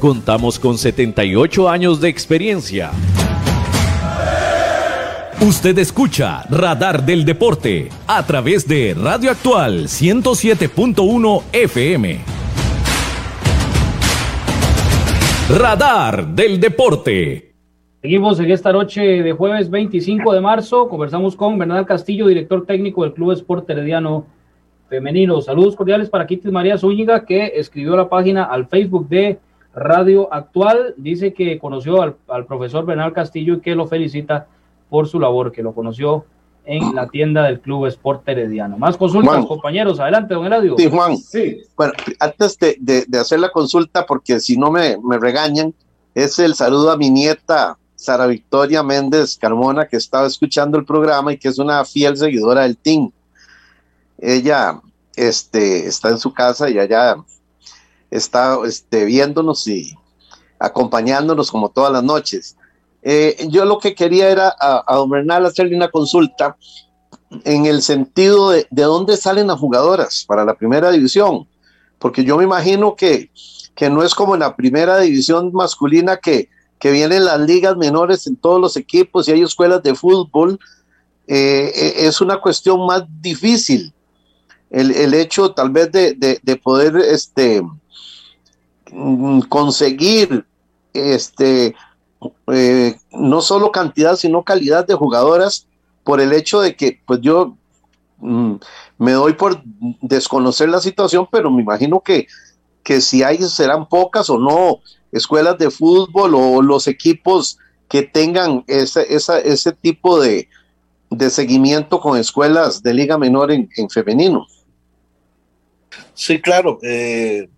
Contamos con 78 años de experiencia. Usted escucha Radar del Deporte a través de Radio Actual 107.1 FM. Radar del Deporte. Seguimos en esta noche de jueves 25 de marzo. Conversamos con Bernal Castillo, director técnico del Club Sport Herediano Femenino. Saludos cordiales para Kitis María Zúñiga, que escribió la página al Facebook de Radio Actual. Dice que conoció al, al profesor Bernal Castillo y que lo felicita por su labor, que lo conoció en la tienda del Club Sport Herediano. Más consultas, Juan. compañeros. Adelante, don Eladio. Sí, Juan. Bueno, antes de, de- de hacer la consulta, porque si no me, me regañan, es el saludo a mi nieta Sara Victoria Méndez Carmona, que estaba escuchando el programa y que es una fiel seguidora del team. Ella este, está en su casa y allá está este, viéndonos y acompañándonos como todas las noches. Eh, yo lo que quería era a, don Bernal hacerle una consulta en el sentido de, de dónde salen las jugadoras para la primera división, porque yo me imagino que, que no es como en la primera división masculina que, que vienen las ligas menores en todos los equipos y hay escuelas de fútbol, eh, eh, es una cuestión más difícil. El, el hecho tal vez de, de- de poder este, mm, conseguir este, eh, no solo cantidad, sino calidad de jugadoras por el hecho de que, pues yo mm, me doy por desconocer la situación, pero me imagino que, que si hay serán pocas o no escuelas de fútbol o los equipos que tengan ese, esa- ese tipo de, de seguimiento con escuelas de liga menor en, en femenino. Sí, claro. eh,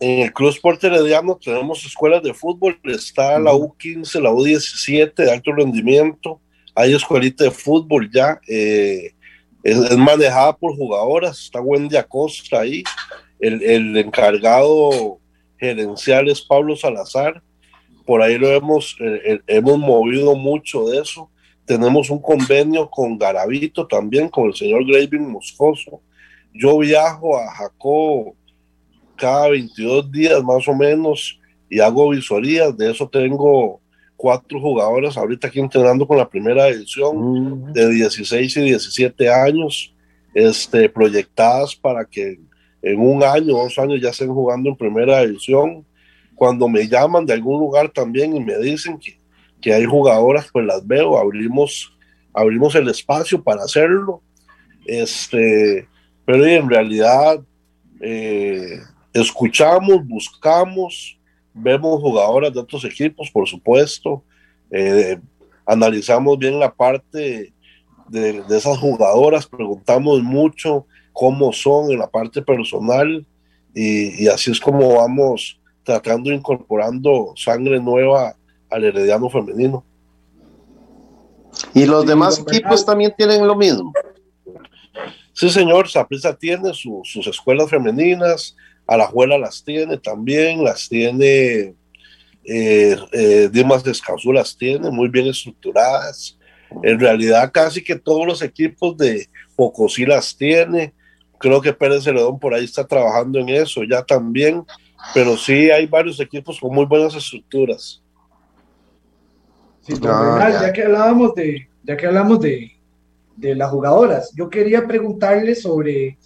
en el Club Sport Herediano tenemos escuelas de fútbol. Está la U15, la U17 de alto rendimiento. Hay escuelita de fútbol ya. eh, es, es manejada por jugadoras. Está Wendy Acosta ahí. El, el encargado gerencial es Pablo Salazar. por ahí lo hemos, eh, eh, hemos movido mucho de eso. Tenemos un convenio con Garavito también, con el señor Graving Moscoso. Yo viajo a Jacob cada 22 días más o menos y hago visorías. De eso tengo cuatro jugadoras ahorita aquí entrenando con la primera edición de 16 y 17 años, este, proyectadas para que en un año, dos años ya estén jugando en primera edición cuando me llaman de algún lugar también y me dicen que, que hay jugadoras, pues las veo, abrimos, abrimos el espacio para hacerlo. Este, pero en realidad eh, escuchamos, buscamos, vemos jugadoras de otros equipos, por supuesto, eh, analizamos bien la parte de, de, esas jugadoras, preguntamos mucho cómo son en la parte personal y, y así es como vamos tratando, incorporando sangre nueva al herediano femenino. ¿Y los demás equipos también tienen lo mismo? Sí, señor, Saprissa tiene sus escuelas femeninas, Alajuela las tiene también, las tiene eh, eh, Dimas Descansó las tiene, muy bien estructuradas. En realidad, casi que todos los equipos de Pocosí las tiene. Creo que Pérez Celedón por ahí está trabajando en eso ya también pero sí hay varios equipos con muy buenas estructuras. Sí, ya. que hablábamos de, ya que hablamos de, de, las jugadoras, yo quería preguntarle sobre,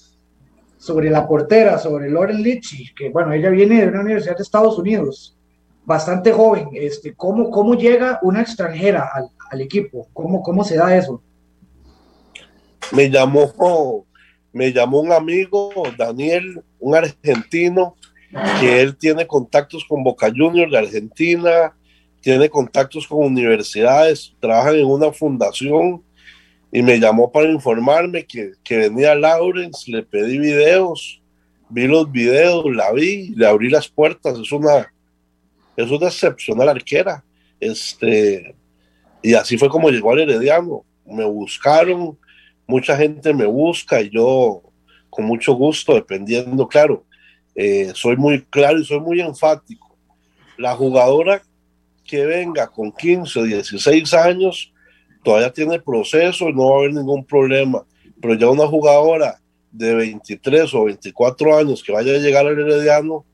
sobre la portera, sobre Lauren Litchi, que bueno, ella viene de una universidad de Estados Unidos, bastante joven. Este, ¿cómo, cómo llega una extranjera al, equipo? ¿Cómo, ¿Cómo se da eso? Me llamó, me llamó un amigo, Daniel, un argentino, que él tiene contactos con Boca Juniors de Argentina, tiene contactos con universidades, trabaja en una fundación y me llamó para informarme que, que venía Lawrence, le pedí videos, vi los videos, la vi, le abrí las puertas, es una, es una excepcional arquera. Este, y así fue como llegó al Herediano. Me buscaron, mucha gente me busca y yo con mucho gusto, dependiendo, claro, eh, soy muy claro y soy muy enfático. La jugadora que venga con 15 o 16 años todavía tiene proceso y no va a haber ningún problema. Pero ya una jugadora de 23 o 24 años que vaya a llegar al Herediano,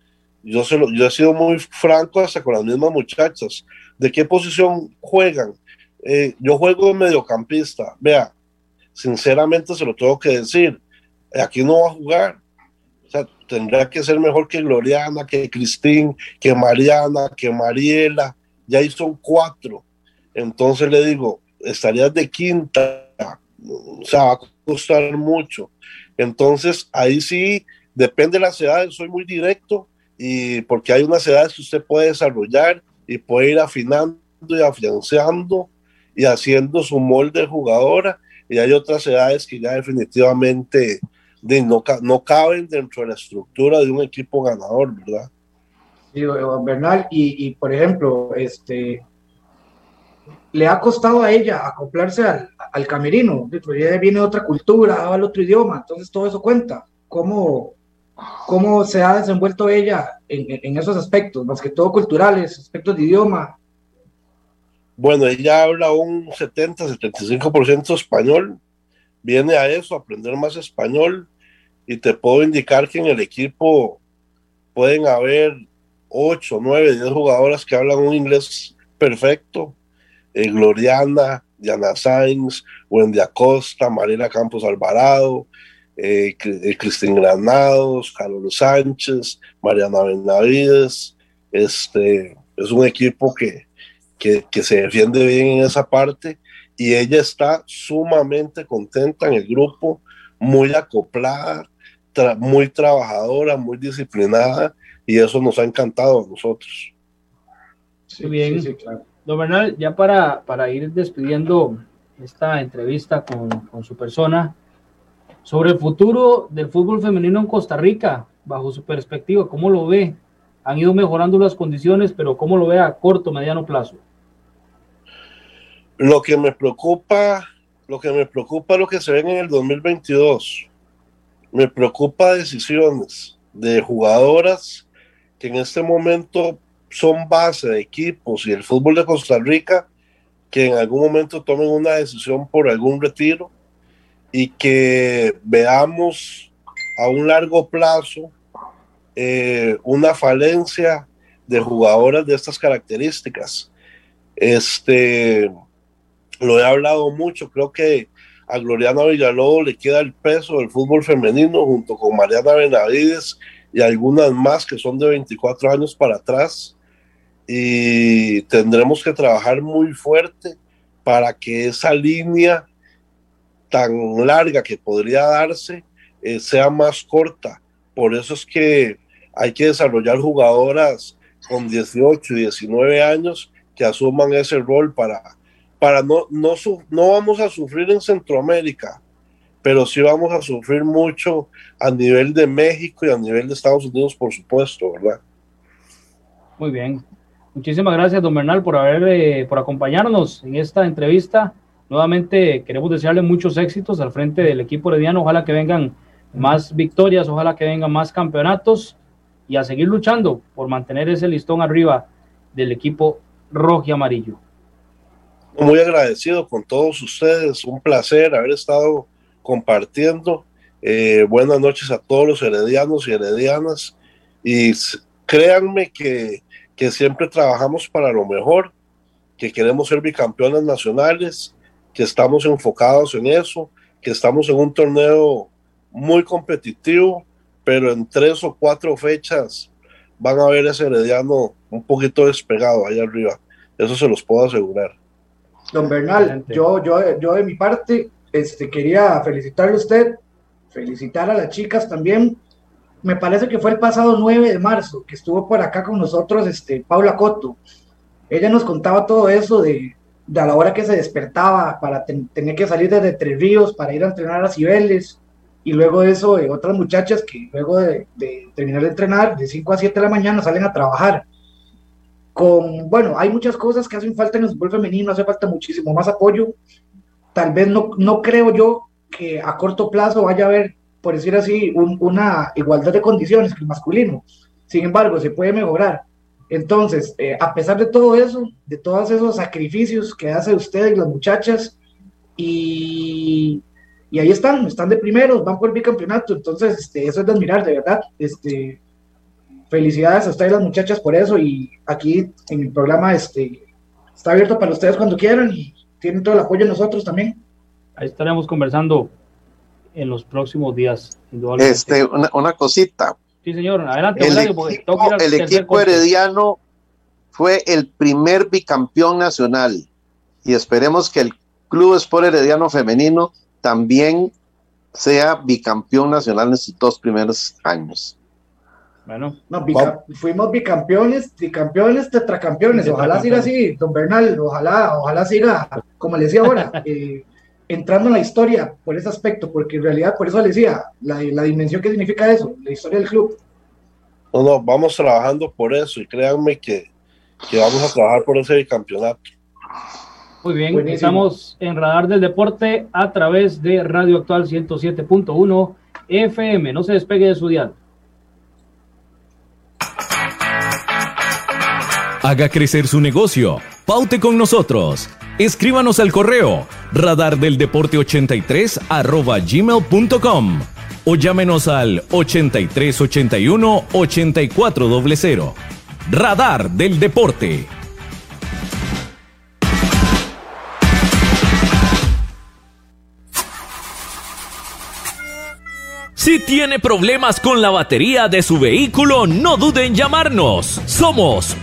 yo, se lo, yo he sido muy franco hasta con las mismas muchachas. ¿De qué posición juegan? Eh, yo juego de mediocampista. Vea, sinceramente se lo tengo que decir. Aquí no va a jugar tendrá que ser mejor que Gloriana, que Cristín, que Mariana, que Mariela. Ya ahí son cuatro. Entonces le digo, estarías de quinta, o sea, va a costar mucho. Entonces ahí sí, depende de las edades, soy muy directo y porque hay unas edades que usted puede desarrollar y puede ir afinando y afianzando y haciendo su molde jugadora y hay otras edades que ya definitivamente de no, no caben dentro de la estructura de un equipo ganador, ¿verdad? Sí, Bernal, y, y por ejemplo, este, le ha costado a ella acoplarse al, al camerino, ella viene de otra cultura, habla otro idioma, entonces todo eso cuenta. ¿Cómo, cómo se ha desenvuelto ella en, en, esos aspectos, más que todo culturales, aspectos de idioma? Bueno, ella habla un 70-75% español, viene a eso, aprender más español, y te puedo indicar que en el equipo pueden haber 8, 9, 10 jugadoras que hablan un inglés perfecto. Eh, Gloriana, Diana Sainz, Wendy Acosta, Marina Campos Alvarado, eh, eh, Cristín Granados, Carlos Sánchez, Mariana Benavides. Este, es un equipo que, que, que se defiende bien en esa parte y ella está sumamente contenta en el grupo, muy acoplada, muy trabajadora, muy disciplinada y eso nos ha encantado a nosotros. Muy bien. Sí, claro. Don Bernal, ya para, para ir despidiendo esta entrevista con, con su persona, sobre el futuro del fútbol femenino en Costa Rica, bajo su perspectiva, ¿cómo lo ve? Han ido mejorando las condiciones, pero ¿cómo lo ve a corto, mediano plazo? Lo que me preocupa, lo que me preocupa es lo que se ve en el 2022. Me preocupa decisiones de jugadoras que en este momento son base de equipos y el fútbol de Costa Rica que en algún momento tomen una decisión por algún retiro y que veamos a un largo plazo eh, una falencia de jugadoras de estas características. Este, lo he hablado mucho, creo que a Gloriana Villalobos le queda el peso del fútbol femenino junto con Mariana Benavides y algunas más que son de 24 años para atrás y tendremos que trabajar muy fuerte para que esa línea tan larga que podría darse eh, sea más corta. Por eso es que hay que desarrollar jugadoras con 18 y 19 años que asuman ese rol para, para no, no, no vamos a sufrir en Centroamérica, pero sí vamos a sufrir mucho a nivel de México y a nivel de Estados Unidos, por supuesto, ¿verdad? Muy bien. Muchísimas gracias, don Bernal, por haber, eh, por acompañarnos en esta entrevista. Nuevamente queremos desearle muchos éxitos al frente del equipo herediano. Ojalá que vengan más victorias, ojalá que vengan más campeonatos y a seguir luchando por mantener ese listón arriba del equipo rojo y amarillo. Muy agradecido con todos ustedes, un placer haber estado compartiendo. Eh, buenas noches a todos los heredianos y heredianas y créanme que que siempre trabajamos para lo mejor, que queremos ser bicampeones nacionales, que estamos enfocados en eso, que estamos en un torneo muy competitivo, pero en tres o cuatro fechas van a ver ese herediano un poquito despegado ahí arriba. Eso se los puedo asegurar. Don Bernal, yo, yo, yo de mi parte este, quería felicitarle a usted, felicitar a las chicas también me parece que fue el pasado 9 de marzo, que estuvo por acá con nosotros este, Paula Coto. Ella nos contaba todo eso de, de a la hora que se despertaba para tener que salir desde Tres Ríos para ir a entrenar a Cibeles. Y luego de eso, eh, otras muchachas que luego de, terminar de entrenar, de 5 a 7 de la mañana, salen a trabajar. Con, bueno, hay muchas cosas que hacen falta en el fútbol femenino, hace falta muchísimo más apoyo. Tal vez no, no creo yo que a corto plazo vaya a haber por decir así, una igualdad de condiciones que el masculino. Sin embargo, se puede mejorar. Entonces, eh, a pesar de todo eso, de todos esos sacrificios que hace usted y las muchachas, y, y, ahí están, están de primeros, van por el bicampeonato, entonces este, eso es de admirar, de verdad. Este, felicidades a ustedes las muchachas por eso, y aquí en el programa este, está abierto para ustedes cuando quieran y tienen todo el apoyo de nosotros también. Ahí estaremos conversando en los próximos días. Este, una, cosita. Sí, señor, adelante. El, el equipo herediano fue el primer bicampeón nacional y esperemos que el Club Sport Herediano Femenino también sea bicampeón nacional en sus dos primeros años. Bueno, fuimos bicampeones, bicampeones, tetracampeones. Ojalá siga así, don Bernal, ojalá, ojalá siga, como le decía ahora, <laughs> eh, entrando en la historia por ese aspecto, porque en realidad, por eso le decía, la, la dimensión que significa eso, la historia del club. No, no, vamos trabajando por eso y créanme que, que vamos a trabajar por ese campeonato. Muy bien, estamos en Radar del Deporte a través de Radio Actual 107.1 FM. No se despegue de su dial. Haga crecer su negocio. Paute con nosotros. Escríbanos al correo radardeldeporte83 arroba gmail.com o llámenos al 8381 8400. Radar del Deporte. Si tiene problemas con la batería de su vehículo, no duden en llamarnos. Somos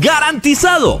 ¡Garantizado!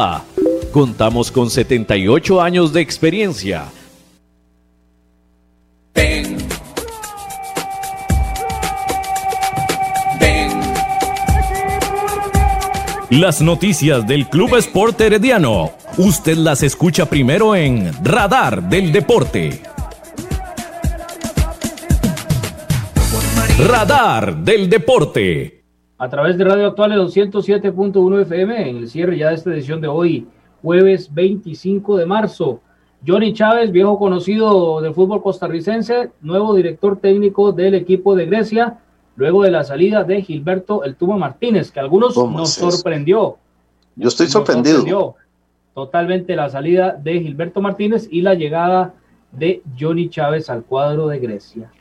Contamos con 78 años de experiencia. Ven. Ven. Las noticias del Club Sport Herediano. Usted las escucha primero en Radar del Deporte. Radar del Deporte a través de Radio Actual 207.1 FM en el cierre ya de esta edición de hoy, jueves 25 de marzo. Johnny Chávez, viejo conocido del fútbol costarricense, nuevo director técnico del equipo de Grecia, luego de la salida de Gilberto El Tubo Martínez, que a algunos nos sorprendió. Yo estoy sorprendido. totalmente la salida de Gilberto Martínez y la llegada de Johnny Chávez al cuadro de Grecia.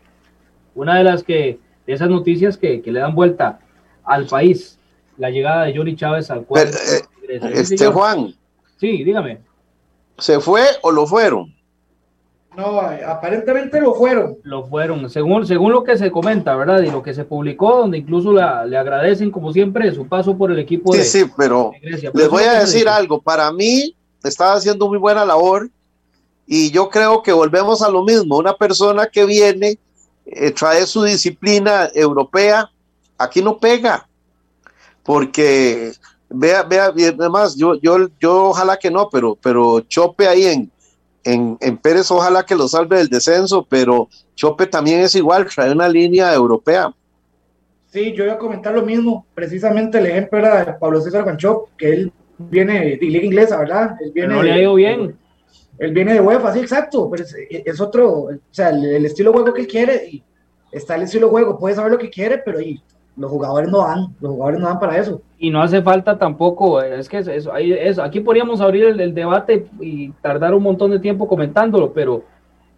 Una de las que, de esas noticias que, que le dan vuelta al país la llegada de Johnny Chávez al cuadro. Eh, este Juan. Sí, dígame. ¿Se fue o lo fueron? No, aparentemente lo fueron. Lo fueron, según, según lo que se comenta, ¿verdad? Y lo que se publicó, donde incluso le agradecen, como siempre, su paso por el equipo sí, de, sí, pero les voy a decir algo. Para mí, estaba haciendo muy buena labor y yo creo que volvemos a lo mismo. Una persona que viene, eh, trae su disciplina europea, aquí no pega, porque vea, vea, además, yo, yo, yo ojalá que no, pero, pero Chope ahí en, en, en, Pérez, ojalá que lo salve del descenso, pero Chope también es igual, trae una línea europea. Sí, yo iba a comentar lo mismo, precisamente el ejemplo era de Pablo César Guanchop, que él viene de liga inglesa, ¿verdad? Él viene no le ha ido bien. Él viene de UEFA, sí, exacto, pero es, otro, o sea, el, el, estilo de juego que él quiere, y está el estilo de juego, puede saber lo que quiere, pero ahí los jugadores no dan, los jugadores no dan para eso. Y no hace falta tampoco, es que eso, eso aquí podríamos abrir el, debate y tardar un montón de tiempo comentándolo, pero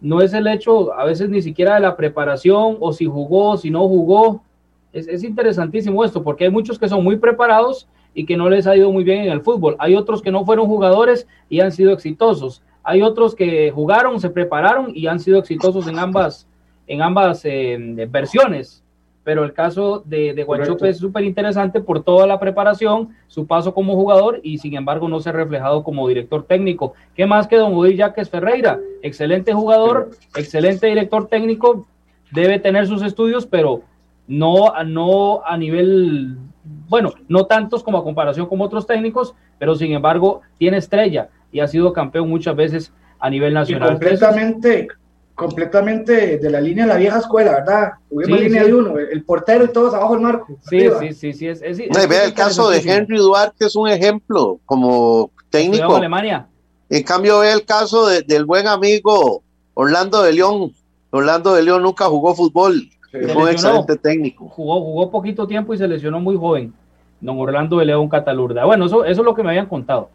no es el hecho a veces ni siquiera de la preparación o si jugó, si no jugó. Es, es interesantísimo esto, porque hay muchos que son muy preparados y que no les ha ido muy bien en el fútbol. Hay otros que no fueron jugadores y han sido exitosos. Hay otros que jugaron, se prepararon y han sido exitosos en ambas, en ambas eh, versiones pero el caso de, de Guanchope es súper interesante por toda la preparación, su paso como jugador y sin embargo no se ha reflejado como director técnico. ¿Qué más que don Odil Jaques Ferreira? Excelente jugador, excelente director técnico, debe tener sus estudios, pero no, no a nivel, bueno, no tantos como a comparación con otros técnicos, pero sin embargo tiene estrella y ha sido campeón muchas veces a nivel nacional. Y completamente, completamente de la línea de la vieja escuela, ¿verdad? Tuvimos sí, línea sí. de uno, el portero y todos abajo el marco. Sí, arriba. sí, sí, sí. Es, es, no, vea el caso de Henry Duarte, es un ejemplo como técnico. Alemania. En cambio, ve el caso de, del buen amigo Orlando de León. Orlando de León nunca jugó fútbol Se un excelente técnico. Jugó, jugó poquito tiempo y se lesionó muy joven. Don Orlando de León Catalurda. Bueno, eso, eso es lo que me habían contado.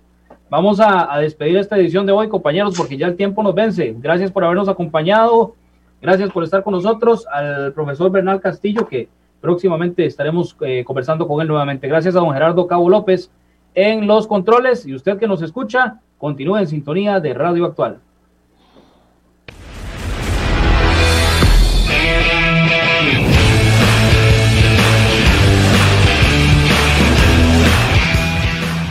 Vamos a, despedir esta edición de hoy, compañeros, porque ya el tiempo nos vence. Gracias por habernos acompañado. Gracias por estar con nosotros. Al profesor Bernal Castillo, que próximamente estaremos eh, conversando con él nuevamente. Gracias a don Gerardo Cabo López en los controles. Y usted que nos escucha, continúe en sintonía de Radio Actual.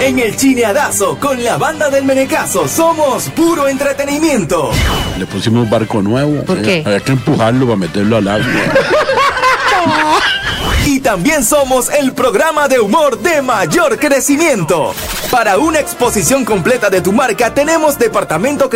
En el Chineadazo, con la banda del Menecazo, somos puro entretenimiento. Le pusimos barco nuevo. ¿Por qué? Había que empujarlo para meterlo al agua. Y también somos el programa de humor de mayor crecimiento. Para una exposición completa de tu marca tenemos departamento creativo.